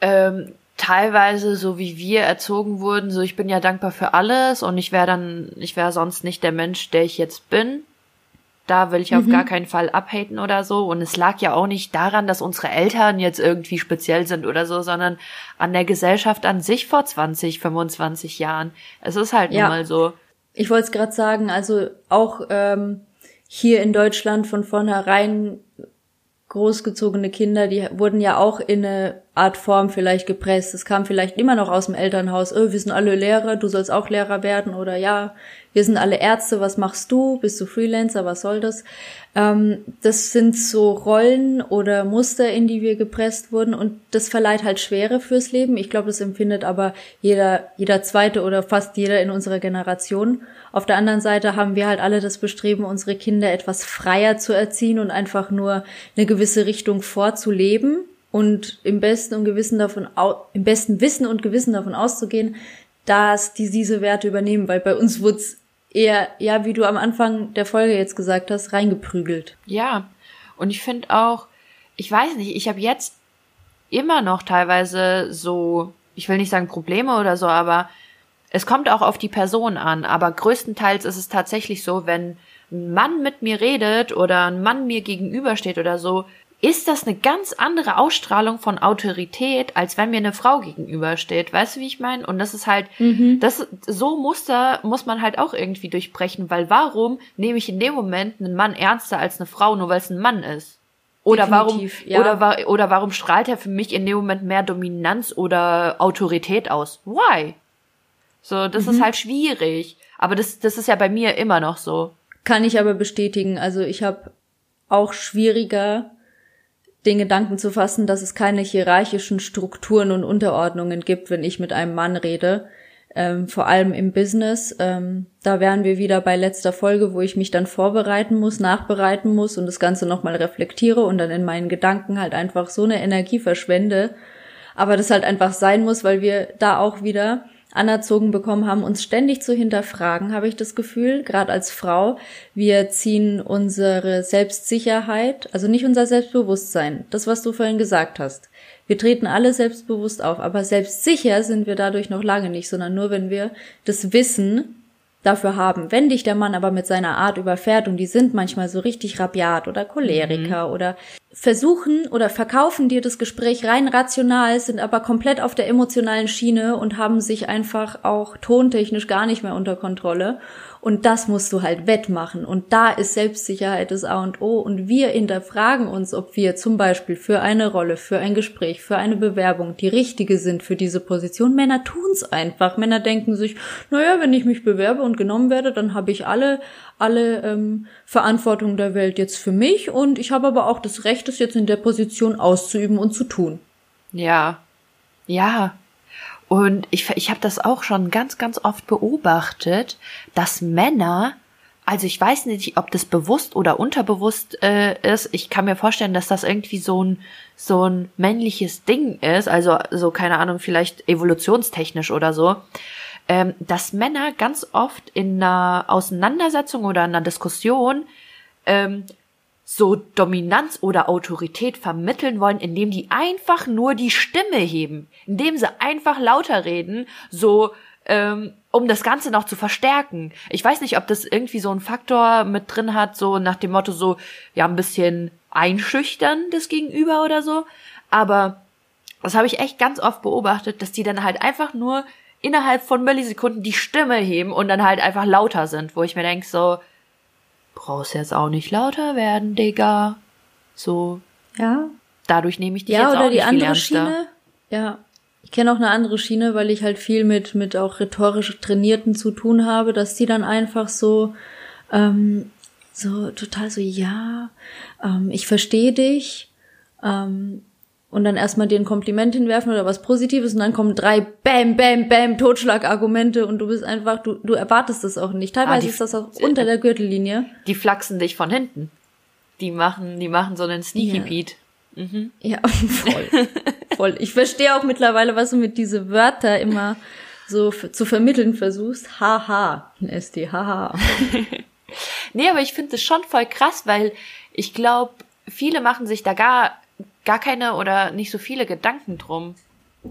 ähm, teilweise, so wie wir erzogen wurden, so ich bin ja dankbar für alles und ich wäre dann, ich wäre sonst nicht der Mensch, der ich jetzt bin. Da will ich auf gar keinen Fall abhaten oder so. Und es lag ja auch nicht daran, dass unsere Eltern jetzt irgendwie speziell sind oder so, sondern an der Gesellschaft an sich vor 20, 25 Jahren. Es ist halt Ja. nun mal so. Ich wollte es gerade sagen, also auch ähm, hier in Deutschland von vornherein großgezogene Kinder, die wurden ja auch in eine Art Form vielleicht gepresst. Es kam vielleicht immer noch aus dem Elternhaus, oh, wir sind alle Lehrer, du sollst auch Lehrer werden oder ja, wir sind alle Ärzte, was machst du? Bist du Freelancer, was soll das? Ähm, das sind so Rollen oder Muster, in die wir gepresst wurden und das verleiht halt Schwere fürs Leben. Ich glaube, das empfindet aber jeder, jeder zweite oder fast jeder in unserer Generation. Auf der anderen Seite haben wir halt alle das Bestreben, unsere Kinder etwas freier zu erziehen und einfach nur eine gewisse Richtung vorzuleben und im besten und Gewissen davon, im besten Wissen und Gewissen davon auszugehen, dass die diese Werte übernehmen, weil bei uns wurde eher, ja, wie du am Anfang der Folge jetzt gesagt hast, reingeprügelt. Ja, und ich finde auch, ich weiß nicht, ich habe jetzt immer noch teilweise so, ich will nicht sagen Probleme oder so, aber es kommt auch auf die Person an. Aber größtenteils ist es tatsächlich so, wenn ein Mann mit mir redet oder ein Mann mir gegenübersteht oder so, ist das eine ganz andere Ausstrahlung von Autorität, als wenn mir eine Frau gegenübersteht. Weißt du, wie ich meine? Und das ist halt, das, so Muster muss man halt auch irgendwie durchbrechen, weil warum nehme ich in dem Moment einen Mann ernster als eine Frau, nur weil es ein Mann ist? Oder Definitiv, warum, ja. oder, wa- oder warum strahlt er für mich in dem Moment mehr Dominanz oder Autorität aus? Why? So, das ist halt schwierig. Aber das, das ist ja bei mir immer noch so. Kann ich aber bestätigen. Also ich habe auch schwieriger, den Gedanken zu fassen, dass es keine hierarchischen Strukturen und Unterordnungen gibt, wenn ich mit einem Mann rede. Ähm, vor allem im Business. Ähm, da wären wir wieder bei letzter Folge, wo ich mich dann vorbereiten muss, nachbereiten muss und das Ganze nochmal reflektiere und dann in meinen Gedanken halt einfach so eine Energie verschwende. Aber das halt einfach sein muss, weil wir da auch wieder anerzogen bekommen haben, uns ständig zu hinterfragen, habe ich das Gefühl, gerade als Frau. Wir ziehen unsere Selbstsicherheit, also nicht unser Selbstbewusstsein, das, was du vorhin gesagt hast. Wir treten alle selbstbewusst auf, aber selbstsicher sind wir dadurch noch lange nicht, sondern nur, wenn wir das Wissen dafür haben. Wenn dich der Mann aber mit seiner Art überfährt und die sind manchmal so richtig rabiat oder Choleriker oder versuchen oder verkaufen dir das Gespräch rein rational, sind aber komplett auf der emotionalen Schiene und haben sich einfach auch tontechnisch gar nicht mehr unter Kontrolle. Und das musst du halt wettmachen. Und da ist Selbstsicherheit das A und O. Und wir hinterfragen uns, ob wir zum Beispiel für eine Rolle, für ein Gespräch, für eine Bewerbung die richtige sind für diese Position. Männer tun's einfach. Männer denken sich, naja, wenn ich mich bewerbe und genommen werde, dann habe ich alle, alle ähm, Verantwortung der Welt jetzt für mich. Und ich habe aber auch das Recht, es jetzt in der Position auszuüben und zu tun. Ja. Ja, und ich, ich habe das auch schon ganz, ganz oft beobachtet, dass Männer, also ich weiß nicht, ob das bewusst oder unterbewusst äh, ist. Ich kann mir vorstellen, dass das irgendwie so ein so ein männliches Ding ist, also so keine Ahnung, vielleicht evolutionstechnisch oder so, ähm, dass Männer ganz oft in einer Auseinandersetzung oder in einer Diskussion ähm, so Dominanz oder Autorität vermitteln wollen, indem die einfach nur die Stimme heben, indem sie einfach lauter reden, so ähm, um das Ganze noch zu verstärken. Ich weiß nicht, ob das irgendwie so ein Faktor mit drin hat, so nach dem Motto so, ja, ein bisschen einschüchtern das Gegenüber oder so. Aber das habe ich echt ganz oft beobachtet, dass die dann halt einfach nur innerhalb von Millisekunden die Stimme heben und dann halt einfach lauter sind, wo ich mir denke so, brauchst jetzt auch nicht lauter werden, Digga. So. Ja. Dadurch nehme ich dich ja, jetzt oder auch die nicht andere. Schiene. Ja. Ich kenne auch eine andere Schiene, weil ich halt viel mit, mit auch rhetorisch Trainierten zu tun habe, dass die dann einfach so, ähm, so total so, ja, ähm, ich verstehe dich, ähm, und dann erstmal dir ein Kompliment hinwerfen oder was Positives und dann kommen drei Bam, Bam, Bam Totschlagargumente und du bist einfach, du, du erwartest das auch nicht. Teilweise Ah, die- ist das auch unter der Gürtellinie. Die flachsen dich von hinten. Die machen, die machen so einen Sneaky Ja. Pete. Mhm. Ja, voll. voll. Ich verstehe auch mittlerweile, was du mit diese Wörter immer so zu vermitteln versuchst. Haha, ein SD, haha. Nee, aber ich finde es schon voll krass, weil ich glaube, viele machen sich da gar, gar keine oder nicht so viele Gedanken drum.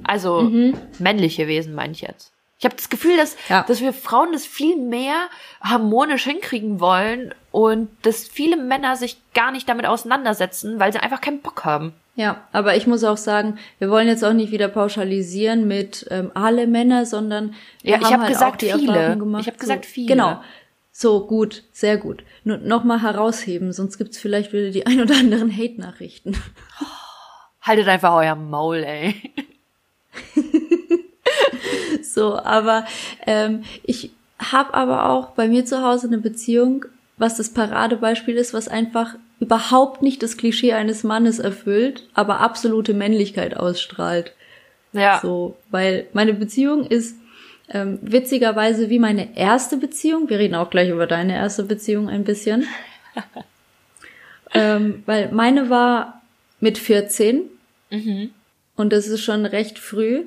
Also Mhm. männliche Wesen meine ich jetzt. Ich habe das Gefühl, dass, Ja. dass wir Frauen das viel mehr harmonisch hinkriegen wollen und dass viele Männer sich gar nicht damit auseinandersetzen, weil sie einfach keinen Bock haben. Ja, aber ich muss auch sagen, wir wollen jetzt auch nicht wieder pauschalisieren mit ähm, alle Männer, sondern wir Ja, ich haben hab halt gesagt viele. Gemacht. Ich hab gesagt viele. Genau. So, gut, sehr gut. Nur nochmal herausheben, sonst gibt's vielleicht wieder die ein oder anderen Hate-Nachrichten. Haltet einfach euer Maul, ey. So, aber ähm, ich habe aber auch bei mir zu Hause eine Beziehung, was das Paradebeispiel ist, was einfach überhaupt nicht das Klischee eines Mannes erfüllt, aber absolute Männlichkeit ausstrahlt. Ja. So, weil meine Beziehung ist ähm, witzigerweise wie meine erste Beziehung. Wir reden auch gleich über deine erste Beziehung ein bisschen. ähm, weil meine war mit 14 Mhm. und das ist schon recht früh.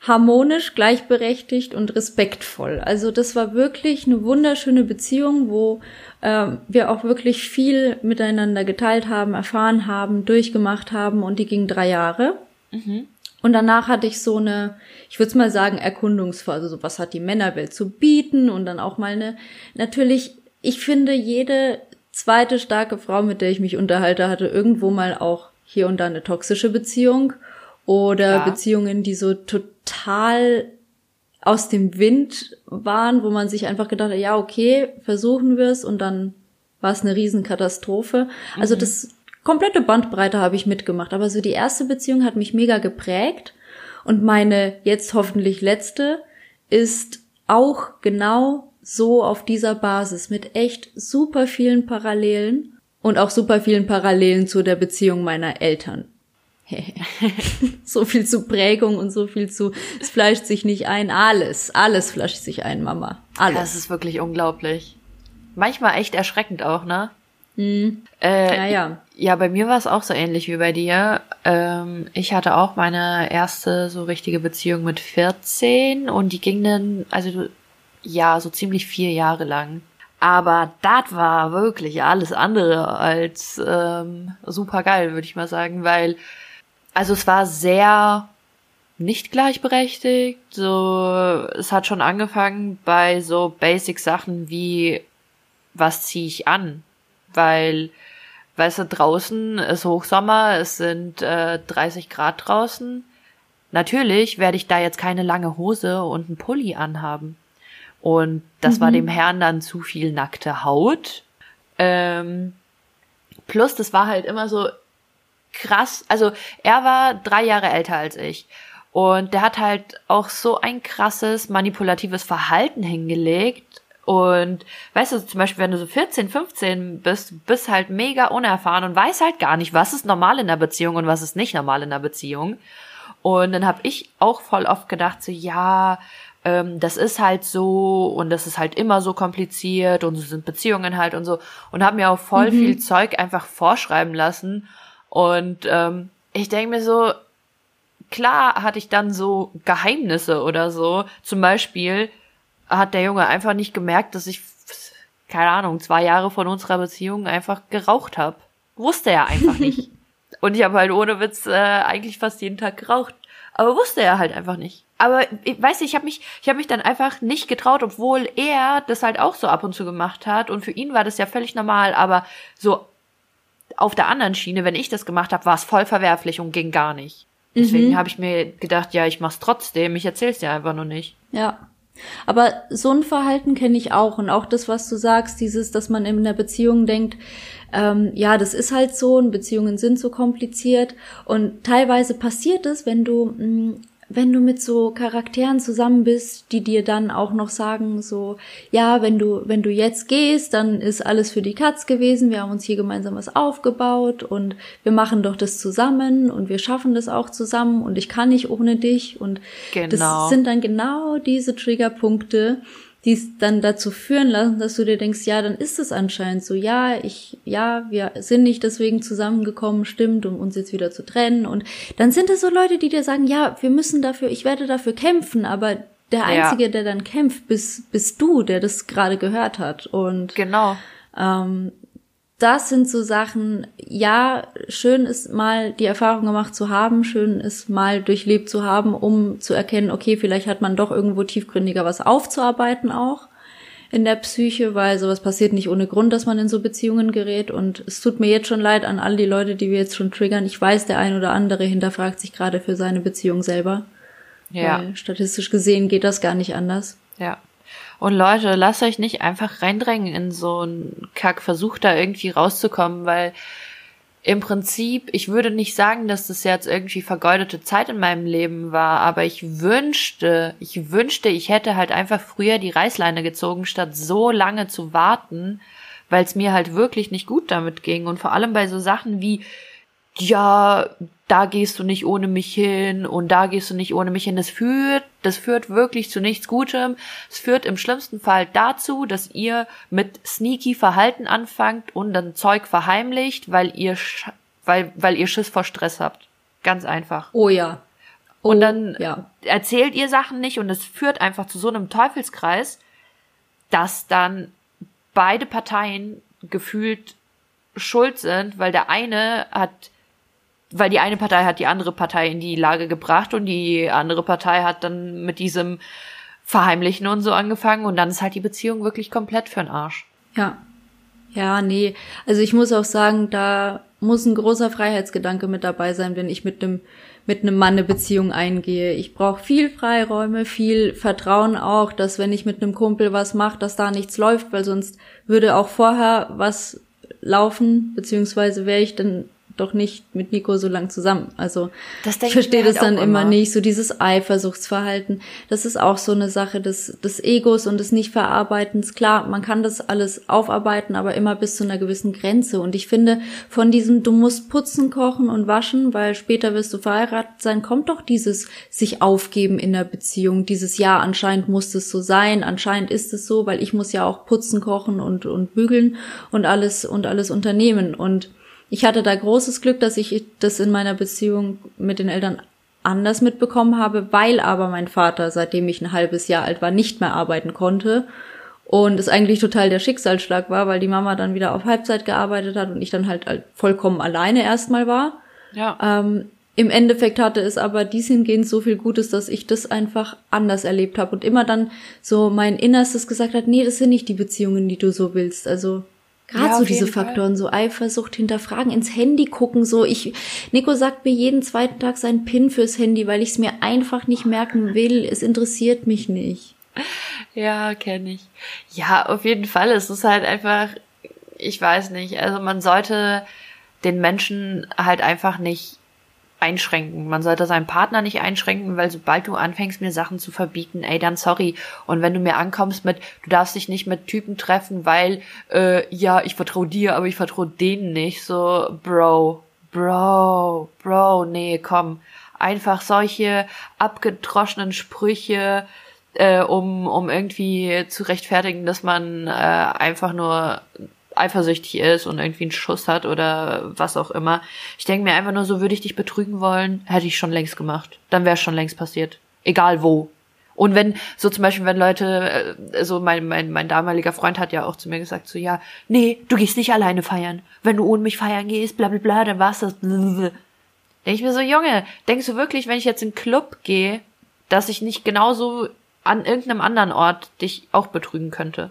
Harmonisch, gleichberechtigt und respektvoll. Also das war wirklich eine wunderschöne Beziehung, wo ähm, wir auch wirklich viel miteinander geteilt haben, erfahren haben, durchgemacht haben und die ging drei Jahre. Mhm. Und danach hatte ich so eine, ich würde es mal sagen, Erkundungsphase. So was hat die Männerwelt zu bieten und dann auch mal eine. Natürlich, ich finde, jede zweite starke Frau, mit der ich mich unterhalte, hatte irgendwo mal auch hier und da eine toxische Beziehung oder Klar. Beziehungen, die so total aus dem Wind waren, wo man sich einfach gedacht hat, ja, okay, versuchen wir es und dann war es eine Riesenkatastrophe. Also das komplette Bandbreite habe ich mitgemacht, aber so die erste Beziehung hat mich mega geprägt und meine jetzt hoffentlich letzte ist auch genau so auf dieser Basis mit echt super vielen Parallelen und auch super vielen Parallelen zu der Beziehung meiner Eltern. so viel zu Prägung und so viel zu, es fleischt sich nicht ein, alles, alles fleischt sich ein, Mama, alles. Das ist wirklich unglaublich. Manchmal echt erschreckend auch, ne? Hm. Äh, Naja. Ja, bei mir war es auch so ähnlich wie bei dir. Ähm, ich hatte auch meine erste so richtige Beziehung mit 14 und die ging dann, also ja, so ziemlich vier Jahre lang. Aber das war wirklich alles andere als ähm, super geil, würde ich mal sagen, weil also es war sehr nicht gleichberechtigt. So, es hat schon angefangen bei so Basic Sachen wie was ziehe ich an, weil weißt du, draußen ist Hochsommer, es sind äh, 30 Grad draußen. Natürlich werde ich da jetzt keine lange Hose und einen Pulli anhaben. Und das mhm. war dem Herrn dann zu viel nackte Haut. Ähm, plus, das war halt immer so krass. Also er war drei Jahre älter als ich. Und der hat halt auch so ein krasses manipulatives Verhalten hingelegt. Und weißt du, zum Beispiel, wenn du so 14, 15 bist, bist halt mega unerfahren und weißt halt gar nicht, was ist normal in der Beziehung und was ist nicht normal in der Beziehung. Und dann habe ich auch voll oft gedacht, so ja, ähm, das ist halt so und das ist halt immer so kompliziert und so sind Beziehungen halt und so. Und habe mir auch voll mhm. viel Zeug einfach vorschreiben lassen. Und ähm, ich denke mir so, klar hatte ich dann so Geheimnisse oder so. Zum Beispiel hat der Junge einfach nicht gemerkt, dass ich, keine Ahnung, zwei Jahre von unserer Beziehung einfach geraucht habe. Wusste er einfach nicht. Und ich habe halt ohne Witz äh, eigentlich fast jeden Tag geraucht. Aber wusste er halt einfach nicht. Aber ich weiß ich habe mich, ich habe mich dann einfach nicht getraut, obwohl er das halt auch so ab und zu gemacht hat. Und für ihn war das ja völlig normal. Aber so auf der anderen Schiene, wenn ich das gemacht habe, war es voll verwerflich und ging gar nicht. Deswegen mhm. habe ich mir gedacht, ja, ich mach's trotzdem, ich erzähl's dir einfach nur nicht. Ja. Aber so ein Verhalten kenne ich auch und auch das, was du sagst, dieses, dass man in einer Beziehung denkt, ähm, ja, das ist halt so und Beziehungen sind so kompliziert und teilweise passiert es, wenn du mh, mm, wenn du mit so Charakteren zusammen bist, die dir dann auch noch sagen, so, ja, wenn du, wenn du jetzt gehst, dann ist alles für die Katz gewesen, wir haben uns hier gemeinsam was aufgebaut und wir machen doch das zusammen und wir schaffen das auch zusammen und ich kann nicht ohne dich und genau. das sind dann genau diese Triggerpunkte, die es dann dazu führen lassen, dass du dir denkst, ja, dann ist es anscheinend so, ja, ich, ja, wir sind nicht deswegen zusammengekommen, stimmt, um uns jetzt wieder zu trennen. Und dann sind es so Leute, die dir sagen, ja, wir müssen dafür, ich werde dafür kämpfen, aber der Einzige, ja. der dann kämpft, bist, bist du, der das gerade gehört hat. Und genau. Ähm, das sind so Sachen, ja, schön ist mal die Erfahrung gemacht zu haben, schön ist mal durchlebt zu haben, um zu erkennen, okay, vielleicht hat man doch irgendwo tiefgründiger was aufzuarbeiten auch in der Psyche, weil sowas passiert nicht ohne Grund, dass man in so Beziehungen gerät. Und es tut mir jetzt schon leid an all die Leute, die wir jetzt schon triggern. Ich weiß, der ein oder andere hinterfragt sich gerade für seine Beziehung selber. Ja. Statistisch gesehen geht das gar nicht anders. Ja. Und Leute, lasst euch nicht einfach reindrängen in so einen Kack, versucht da irgendwie rauszukommen, weil im Prinzip, ich würde nicht sagen, dass das jetzt irgendwie vergeudete Zeit in meinem Leben war, aber ich wünschte, ich wünschte, ich hätte halt einfach früher die Reißleine gezogen, statt so lange zu warten, weil es mir halt wirklich nicht gut damit ging. Und vor allem bei so Sachen wie, ja, da gehst du nicht ohne mich hin und da gehst du nicht ohne mich hin. Das führt, das führt wirklich zu nichts Gutem. Es führt im schlimmsten Fall dazu, dass ihr mit sneaky Verhalten anfangt und dann Zeug verheimlicht, weil ihr, weil, weil ihr Schiss vor Stress habt. Ganz einfach. Oh ja. Oh, und dann ja. erzählt ihr Sachen nicht und es führt einfach zu so einem Teufelskreis, dass dann beide Parteien gefühlt schuld sind, weil der eine hat weil die eine Partei hat die andere Partei in die Lage gebracht und die andere Partei hat dann mit diesem Verheimlichen und so angefangen und dann ist halt die Beziehung wirklich komplett für'n Arsch. Ja. Ja, nee. Also ich muss auch sagen, da muss ein großer Freiheitsgedanke mit dabei sein, wenn ich mit einem mit einem Mann eine Beziehung eingehe. Ich brauche viel Freiräume, viel Vertrauen auch, dass wenn ich mit einem Kumpel was mache, dass da nichts läuft, weil sonst würde auch vorher was laufen, beziehungsweise wäre ich dann doch nicht mit Nico so lang zusammen. Also ich verstehe das halt dann immer nicht, so dieses Eifersuchtsverhalten. Das ist auch so eine Sache des, des Egos und des Nichtverarbeitens. Klar, man kann das alles aufarbeiten, aber immer bis zu einer gewissen Grenze. Und ich finde, von diesem, du musst putzen, kochen und waschen, weil später wirst du verheiratet sein, kommt doch dieses sich aufgeben in der Beziehung. Dieses Ja, anscheinend muss es so sein, anscheinend ist es so, weil ich muss ja auch putzen, kochen und, und bügeln und alles und alles unternehmen. Und ich hatte da großes Glück, dass ich das in meiner Beziehung mit den Eltern anders mitbekommen habe, weil aber mein Vater, seitdem ich ein halbes Jahr alt war, nicht mehr arbeiten konnte und es eigentlich total der Schicksalsschlag war, weil die Mama dann wieder auf Halbzeit gearbeitet hat und ich dann halt vollkommen alleine erstmal war. Ja. Ähm, Im Endeffekt hatte es aber dies hingehend so viel Gutes, dass ich das einfach anders erlebt habe und immer dann so mein Innerstes gesagt hat, nee, das sind nicht die Beziehungen, die du so willst. Also Gerade Ja, so diese jeden Fall. Faktoren, so Eifersucht hinterfragen, ins Handy gucken, so ich, Nico sagt mir jeden zweiten Tag seinen PIN fürs Handy, weil ich es mir einfach nicht merken will. Es interessiert mich nicht. Ja, kenne ich. Ja, auf jeden Fall. Es ist halt einfach, ich weiß nicht, also man sollte den Menschen halt einfach nicht einschränken. Man sollte seinen Partner nicht einschränken, weil sobald du anfängst, mir Sachen zu verbieten, ey, dann sorry. Und wenn du mir ankommst mit, du darfst dich nicht mit Typen treffen, weil, äh, ja, ich vertraue dir, aber ich vertraue denen nicht, so, Bro, Bro, Bro, nee, komm. Einfach solche abgedroschenen Sprüche, äh, um, um irgendwie zu rechtfertigen, dass man äh, einfach nur eifersüchtig ist und irgendwie einen Schuss hat oder was auch immer. Ich denke mir einfach nur, so würde ich dich betrügen wollen, hätte ich schon längst gemacht. Dann wäre es schon längst passiert. Egal wo. Und wenn, so zum Beispiel, wenn Leute, äh, so mein, mein, mein damaliger Freund hat ja auch zu mir gesagt, so, ja, nee, du gehst nicht alleine feiern. Wenn du ohne mich feiern gehst, bla bla bla, dann war's das. Denke ich mir so, Junge, denkst du wirklich, wenn ich jetzt in den Club gehe, dass ich nicht genauso an irgendeinem anderen Ort dich auch betrügen könnte?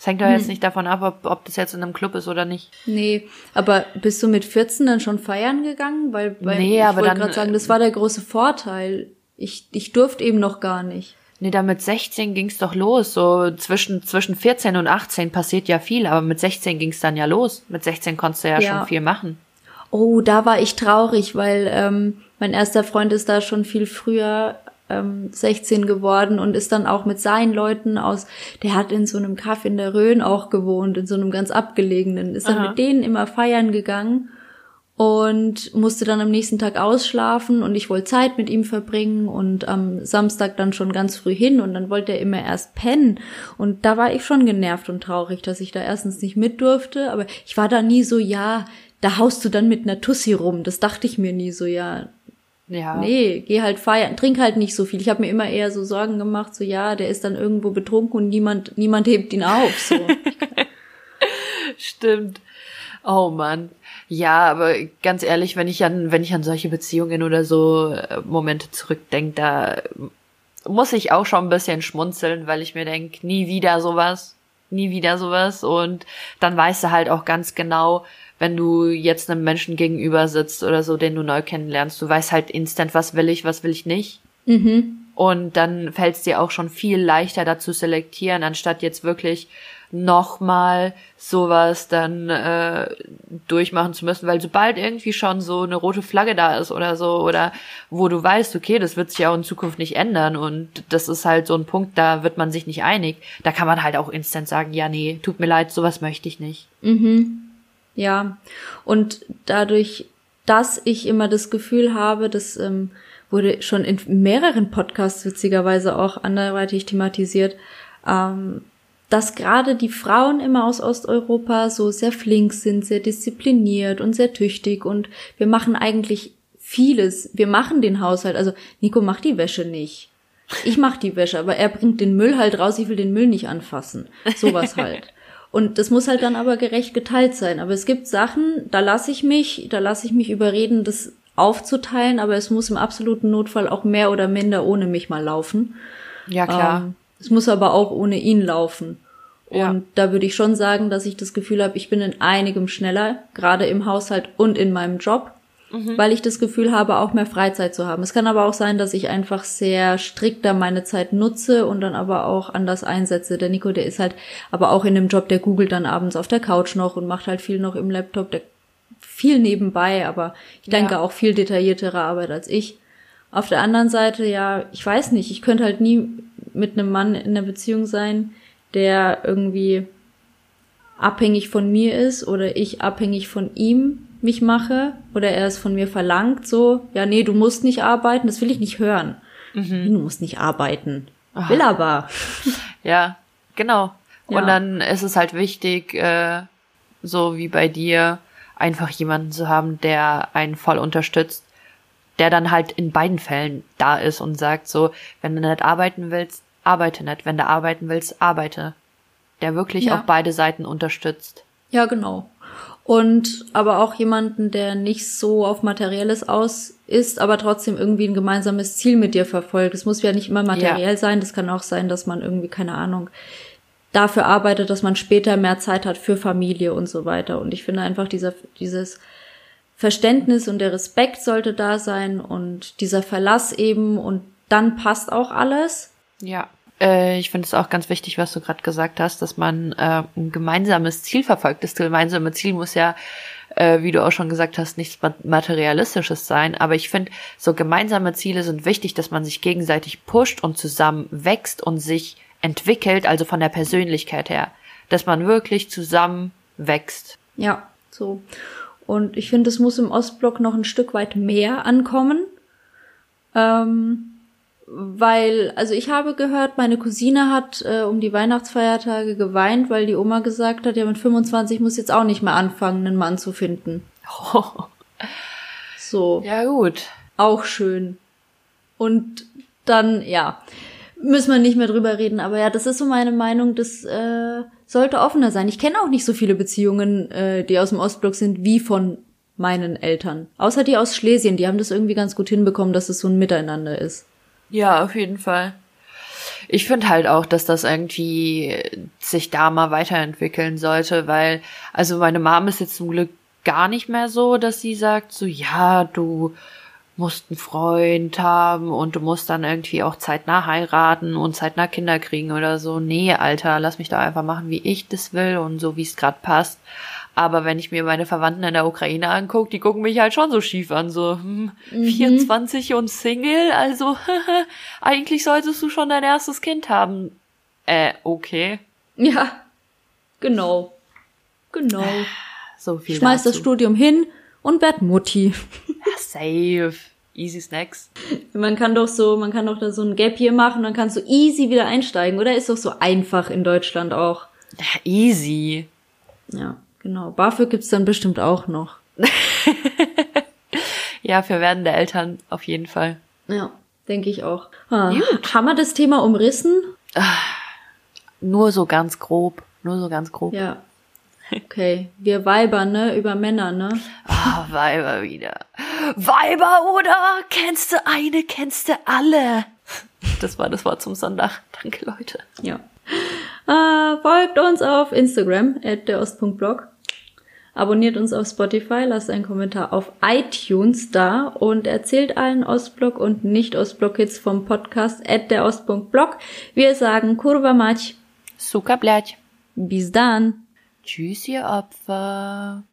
Es hängt doch jetzt nicht davon ab, ob, ob das jetzt in einem Club ist oder nicht. Nee, aber bist du mit 14 dann schon feiern gegangen? Weil, weil Nee, ich wollte gerade sagen, das war der große Vorteil. Ich, ich durfte eben noch gar nicht. Nee, da mit 16 ging's doch los. So zwischen, zwischen 14 und 18 passiert ja viel, aber mit 16 ging's dann ja los. Mit 16 konntest du ja, Ja. schon viel machen. Oh, da war ich traurig, weil ähm, mein erster Freund ist da schon viel früher ähm, 16 geworden und ist dann auch mit seinen Leuten aus, der hat in so einem Kaff in der Rhön auch gewohnt, in so einem ganz abgelegenen, ist dann Aha. mit denen immer feiern gegangen und musste dann am nächsten Tag ausschlafen und ich wollte Zeit mit ihm verbringen und am Samstag dann schon ganz früh hin und dann wollte er immer erst pennen und da war ich schon genervt und traurig, dass ich da erstens nicht mit durfte, aber ich war da nie so, ja, da haust du dann mit einer Tussi rum, das dachte ich mir nie so, ja, Ja. nee, geh halt feiern, trink halt nicht so viel. Ich habe mir immer eher so Sorgen gemacht, so ja, der ist dann irgendwo betrunken und niemand niemand hebt ihn auf, so. Stimmt. Oh Mann. Ja, aber ganz ehrlich, wenn ich an, wenn ich an solche Beziehungen oder so äh, Momente zurückdenke, da muss ich auch schon ein bisschen schmunzeln, weil ich mir denk, nie wieder sowas, nie wieder sowas. Und dann weißt du halt auch ganz genau, wenn du jetzt einem Menschen gegenüber sitzt oder so, den du neu kennenlernst, du weißt halt instant, was will ich, was will ich nicht. mhm. Und dann fällt es dir auch schon viel leichter dazu selektieren, anstatt jetzt wirklich nochmal sowas dann äh, durchmachen zu müssen, weil sobald irgendwie schon so eine rote Flagge da ist oder so, oder wo du weißt, okay, das wird sich auch in Zukunft nicht ändern und das ist halt so ein Punkt, da wird man sich nicht einig, da kann man halt auch instant sagen, ja, nee, tut mir leid, sowas möchte ich nicht. Mhm. Ja. Und dadurch, dass ich immer das Gefühl habe, das ähm, wurde schon in mehreren Podcasts witzigerweise auch anderweitig thematisiert, ähm, dass gerade die Frauen immer aus Osteuropa so sehr flink sind, sehr diszipliniert und sehr tüchtig und wir machen eigentlich vieles. Wir machen den Haushalt. Also Nico macht die Wäsche nicht. Ich mach die Wäsche, aber er bringt den Müll halt raus, ich will den Müll nicht anfassen. Sowas halt. Und das muss halt dann aber gerecht geteilt sein. Aber es gibt Sachen, da lasse ich mich, da lasse ich mich überreden, das aufzuteilen, aber es muss im absoluten Notfall auch mehr oder minder ohne mich mal laufen. Ja, klar. Ähm, es muss aber auch ohne ihn laufen. Und Ja. da würde ich schon sagen, dass ich das Gefühl habe, ich bin in einigem schneller, gerade im Haushalt und in meinem Job, weil ich das Gefühl habe, auch mehr Freizeit zu haben. Es kann aber auch sein, dass ich einfach sehr strikter meine Zeit nutze und dann aber auch anders einsetze. Der Nico, der ist halt aber auch in dem Job, der googelt dann abends auf der Couch noch und macht halt viel noch im Laptop, der viel nebenbei, aber ich denke Ja. auch viel detailliertere Arbeit als ich. Auf der anderen Seite, ja, ich weiß nicht, ich könnte halt nie mit einem Mann in einer Beziehung sein, der irgendwie abhängig von mir ist oder ich abhängig von ihm mich mache oder er es von mir verlangt, so, ja, nee, du musst nicht arbeiten, das will ich nicht hören. Mhm. Du musst nicht arbeiten. Will aber. Ja, genau. Ja. Und dann ist es halt wichtig, äh, so wie bei dir, einfach jemanden zu haben, der einen voll unterstützt, der dann halt in beiden Fällen da ist und sagt so, wenn du nicht arbeiten willst, arbeite nicht. Wenn du arbeiten willst, arbeite. Der wirklich Ja. auch beide Seiten unterstützt. Ja, genau. Und aber auch jemanden, der nicht so auf Materielles aus ist, aber trotzdem irgendwie ein gemeinsames Ziel mit dir verfolgt. Es muss ja nicht immer materiell sein, das kann auch sein, dass man irgendwie, keine Ahnung, dafür arbeitet, dass man später mehr Zeit hat für Familie und so weiter. Und ich finde einfach dieser, dieses Verständnis und der Respekt sollte da sein und dieser Verlass eben und dann passt auch alles. Ja. Äh, ich finde es auch ganz wichtig, was du gerade gesagt hast, dass man äh, ein gemeinsames Ziel verfolgt. Das gemeinsame Ziel muss ja, äh, wie du auch schon gesagt hast, nichts Materialistisches sein. Aber ich finde, so gemeinsame Ziele sind wichtig, dass man sich gegenseitig pusht und zusammen wächst und sich entwickelt, also von der Persönlichkeit her, dass man wirklich zusammen wächst. Ja, so. Und ich finde, es muss im Ostblock noch ein Stück weit mehr ankommen. Ähm, weil, also ich habe gehört, meine Cousine hat äh, um die Weihnachtsfeiertage geweint, weil die Oma gesagt hat, ja mit 25 muss jetzt auch nicht mehr anfangen, einen Mann zu finden. Oh. So. Ja gut. Auch schön. Und dann, ja, müssen wir nicht mehr drüber reden. Aber ja, das ist so meine Meinung, das äh, sollte offener sein. Ich kenne auch nicht so viele Beziehungen, äh, die aus dem Ostblock sind, wie von meinen Eltern. Außer die aus Schlesien, die haben das irgendwie ganz gut hinbekommen, dass es so ein Miteinander ist. Ja, auf jeden Fall. Ich finde halt auch, dass das irgendwie sich da mal weiterentwickeln sollte, weil, also meine Mom ist jetzt zum Glück gar nicht mehr so, dass sie sagt, so, ja, du musst einen Freund haben und du musst dann irgendwie auch zeitnah heiraten und zeitnah Kinder kriegen oder so. Nee, Alter, lass mich doch einfach machen, wie ich das will und so, wie es gerade passt. Aber wenn ich mir meine Verwandten in der Ukraine angucke, die gucken mich halt schon so schief an, so hm, mhm. 24 und Single, also eigentlich solltest du schon dein erstes Kind haben. Äh, okay. Ja, genau. Genau. So viel. Schmeiß dazu. das Studium hin und werd Mutti. Safe. Easy Snacks. Man kann doch so, man kann doch da so ein Gap hier machen, dann kannst du easy wieder einsteigen, oder? Ist doch so einfach in Deutschland auch. Ja, easy. Ja, genau. BAföG gibt's dann bestimmt auch noch. ja, für werdende Eltern auf jeden Fall. Ja, denke ich auch. Ah, haben wir das Thema umrissen? Nur so ganz grob. Nur so ganz grob. Ja, Okay, wir Weiber, ne? Über Männer, ne? Ah, oh, Weiber wieder. Weiber, oder? Kennst du eine, kennst du alle? Das war das Wort zum Sonntag. Danke, Leute. Ja. Äh, folgt uns auf Instagram, at derOst.blog. Abonniert uns auf Spotify, lasst einen Kommentar auf iTunes da und erzählt allen Ostblock und Nicht-Ostblock-Kids vom Podcast at derOst.blog. Wir sagen Kurva mać. Suka blać. Bis dann. Tschüss, ihr Opfer.